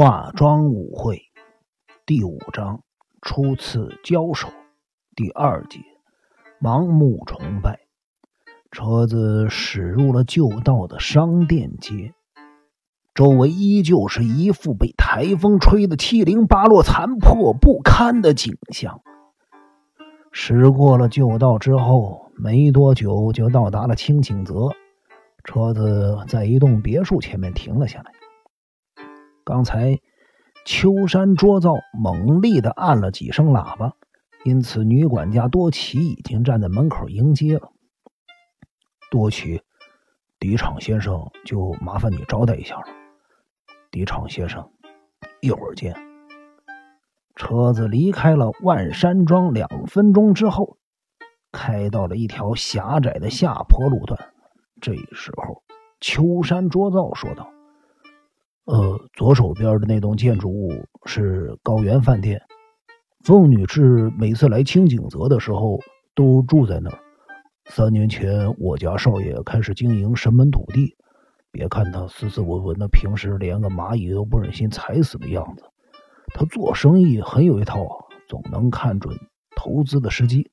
化妆舞会第五章初次交手第二节盲目崇拜。车子驶入了旧道的商店街，周围依旧是一副被台风吹得七零八落、残破不堪的景象。驶过了旧道之后，没多久就到达了清景泽。车子在一栋别墅前面停了下来。刚才秋山卓造猛力的按了几声喇叭，因此女管家多奇已经站在门口迎接了。多奇，迪场先生就麻烦你招待一下了。迪场先生，一会儿见。车子离开了万山庄两分钟之后，开到了一条狭窄的下坡路段。这时候，秋山卓造说道。呃，左手边的那栋建筑物是高原饭店，凤女士每次来清景泽的时候都住在那儿。三年前，我家少爷开始经营神门土地，别看他斯斯文文的，平时连个蚂蚁都不忍心踩死的样子，他做生意很有一套，总能看准投资的时机。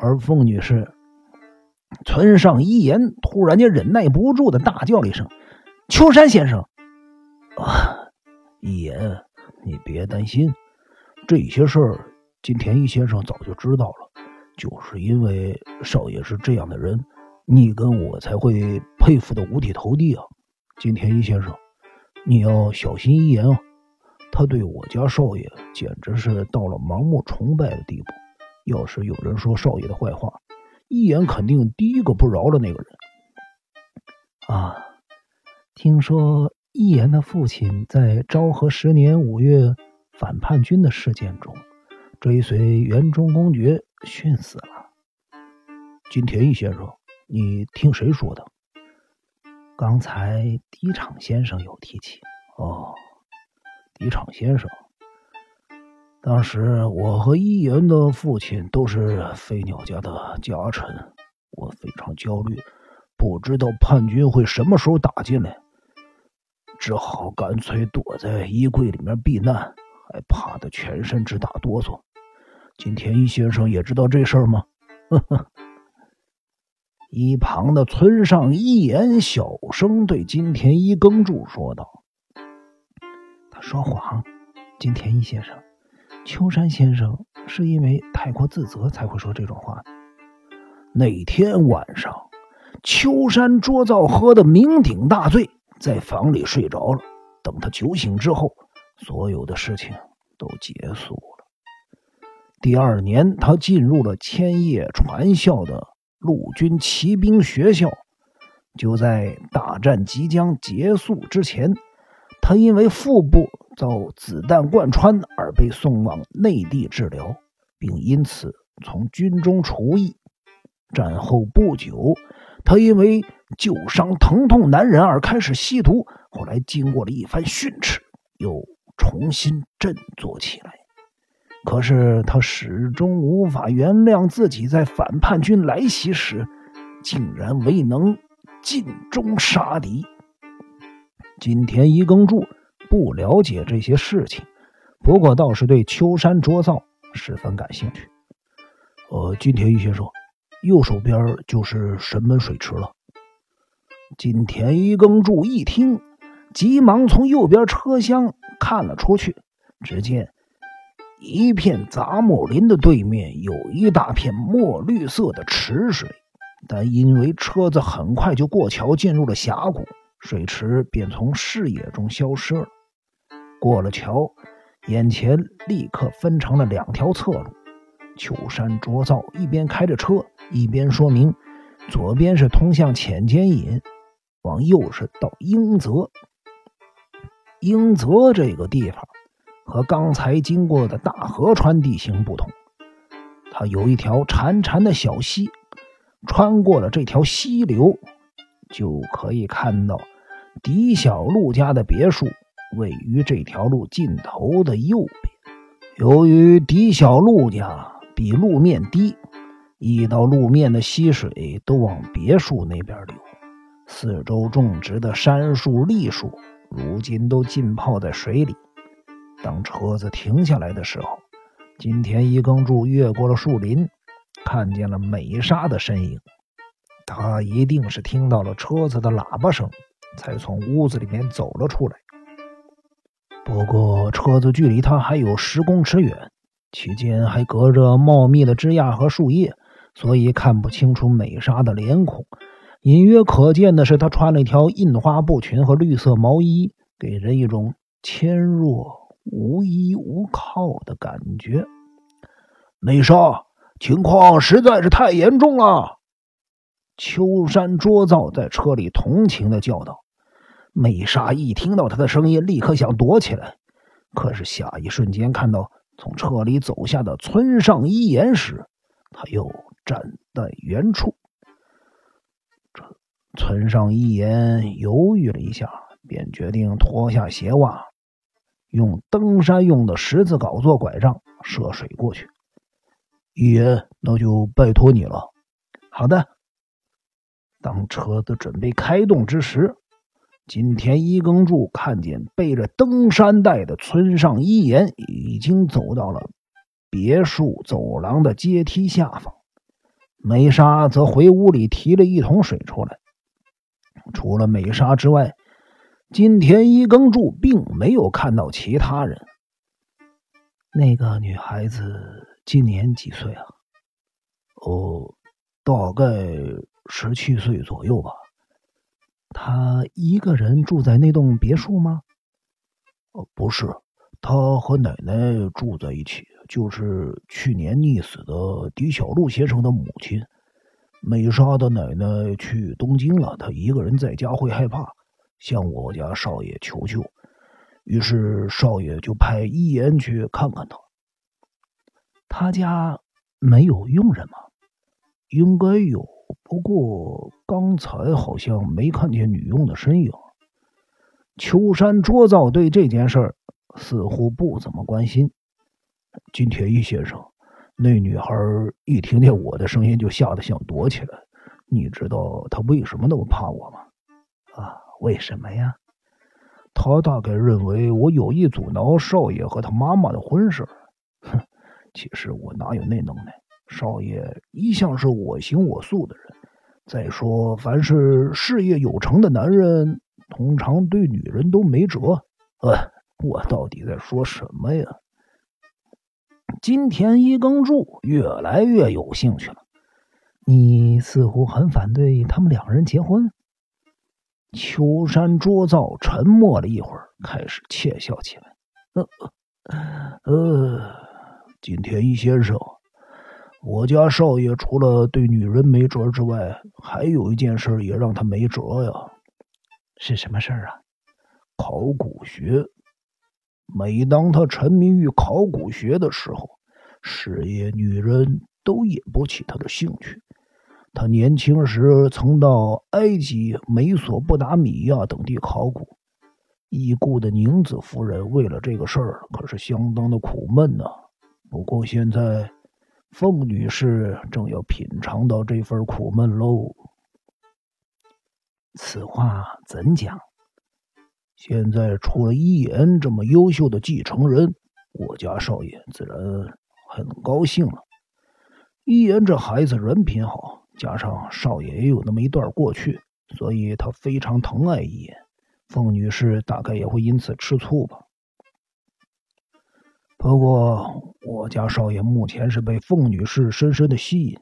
而凤女士，村上一言突然间忍耐不住的大叫了一声：“秋山先生！”啊，一言，你别担心，这些事儿金田一先生早就知道了。就是因为少爷是这样的人，你跟我才会佩服的五体投地啊！金田一先生，你要小心一言啊！他对我家少爷简直是到了盲目崇拜的地步。要是有人说少爷的坏话，一言肯定第一个不饶了那个人。啊，听说。一言的父亲在昭和十年五月反叛军的事件中，追随元忠公爵殉死了。金田一先生，你听谁说的？刚才敌场先生有提起。哦，敌场先生，当时我和一言的父亲都是飞鸟家的家臣，我非常焦虑，不知道叛军会什么时候打进来。只好干脆躲在衣柜里面避难，还怕得全身直打哆嗦。金田一先生也知道这事儿吗？呵呵。一旁的村上一言小声对金田一耕助说道：“他说谎，金田一先生，秋山先生是因为太过自责才会说这种话。那天晚上，秋山捉造喝的酩酊大醉。”在房里睡着了。等他酒醒之后，所有的事情都结束了。第二年，他进入了千叶传校的陆军骑兵学校。就在大战即将结束之前，他因为腹部遭子弹贯穿而被送往内地治疗，并因此从军中除役。战后不久，他因为旧伤疼痛难忍而开始吸毒，后来经过了一番训斥，又重新振作起来。可是他始终无法原谅自己在反叛军来袭时，竟然未能尽忠杀敌。金田一耕助不了解这些事情，不过倒是对秋山卓造十分感兴趣。呃，金田一先生，右手边就是神门水池了。金田一耕助一听，急忙从右边车厢看了出去，只见一片杂木林的对面有一大片墨绿色的池水，但因为车子很快就过桥进入了峡谷，水池便从视野中消失了。过了桥，眼前立刻分成了两条侧路。秋山卓造一边开着车，一边说明：左边是通向浅间隐。往右是到英泽，英泽这个地方和刚才经过的大河川地形不同，它有一条潺潺的小溪，穿过了这条溪流，就可以看到狄小璐家的别墅位于这条路尽头的右边。由于狄小璐家比路面低，一到路面的溪水都往别墅那边流。四周种植的杉树、栗树，如今都浸泡在水里。当车子停下来的时候，金田一耕助越过了树林，看见了美沙的身影。他一定是听到了车子的喇叭声，才从屋子里面走了出来。不过，车子距离他还有十公尺远，其间还隔着茂密的枝桠和树叶，所以看不清楚美莎的脸孔。隐约可见的是，她穿了一条印花布裙和绿色毛衣，给人一种纤弱、无依无靠的感觉。美莎，情况实在是太严重了。秋山卓造在车里同情的叫道。美莎一听到他的声音，立刻想躲起来，可是下一瞬间看到从车里走下的村上一言时，他又站在原处。村上一言犹豫了一下，便决定脱下鞋袜，用登山用的十字镐做拐杖涉水过去。一言，那就拜托你了。好的。当车子准备开动之时。金田一耕助看见背着登山袋的村上一言已经走到了别墅走廊的阶梯下方，美莎则回屋里提了一桶水出来。除了美莎之外，金田一耕助并没有看到其他人。那个女孩子今年几岁啊？哦，大概十七岁左右吧。他一个人住在那栋别墅吗？呃，不是，他和奶奶住在一起，就是去年溺死的狄小璐先生的母亲。美莎的奶奶去东京了，他一个人在家会害怕，向我家少爷求救，于是少爷就派一言去看看他。他家没有佣人吗？应该有。不过刚才好像没看见女佣的身影。秋山卓造对这件事儿似乎不怎么关心。金田一先生，那女孩一听见我的声音就吓得想躲起来。你知道她为什么那么怕我吗？啊，为什么呀？她大概认为我有意阻挠少爷和他妈妈的婚事。哼，其实我哪有那能耐？少爷一向是我行我素的人。再说，凡是事业有成的男人，通常对女人都没辙。呃，我到底在说什么呀？金田一耕助越来越有兴趣了。你似乎很反对他们两人结婚。秋山卓造沉默了一会儿，开始窃笑起来。呃呃，金田一先生。我家少爷除了对女人没辙之外，还有一件事也让他没辙呀。是什么事儿啊？考古学。每当他沉迷于考古学的时候，事业、女人都引不起他的兴趣。他年轻时曾到埃及、美索不达米亚等地考古，已故的宁子夫人为了这个事儿可是相当的苦闷呐。不过现在。凤女士正要品尝到这份苦闷喽。此话怎讲？现在出了一言这么优秀的继承人，我家少爷自然很高兴了。一言这孩子人品好，加上少爷也有那么一段过去，所以他非常疼爱一言。凤女士大概也会因此吃醋吧。不过，我家少爷目前是被凤女士深深的吸引。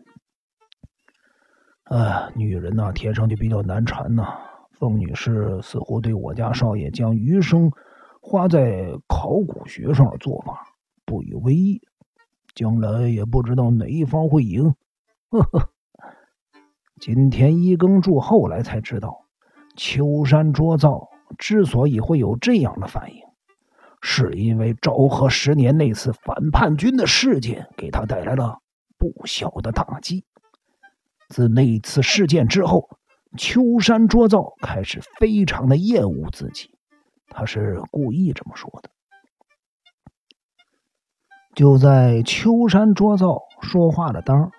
哎，女人呐，天生就比较难缠呐。凤女士似乎对我家少爷将余生花在考古学上的做法不以为意，将来也不知道哪一方会赢。呵呵。金田一耕助后来才知道，秋山卓造之所以会有这样的反应。是因为昭和十年那次反叛军的事件给他带来了不小的打击。自那次事件之后，秋山卓造开始非常的厌恶自己，他是故意这么说的。就在秋山卓造说话的当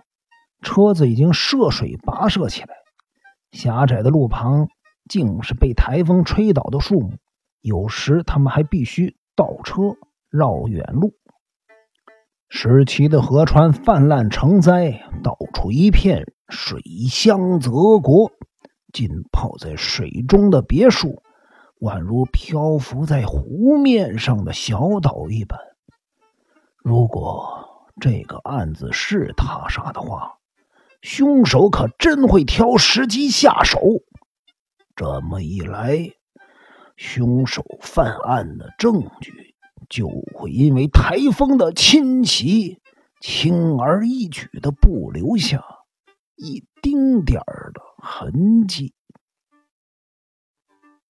车子已经涉水跋涉起来，狭窄的路旁竟是被台风吹倒的树木，有时他们还必须。倒车，绕远路。时期的河川泛滥成灾，到处一片水乡泽国。浸泡在水中的别墅，宛如漂浮在湖面上的小岛一般。如果这个案子是他杀的话，凶手可真会挑时机下手。这么一来，凶手犯案的证据就会因为台风的侵袭，轻而易举的不留下一丁点儿的痕迹。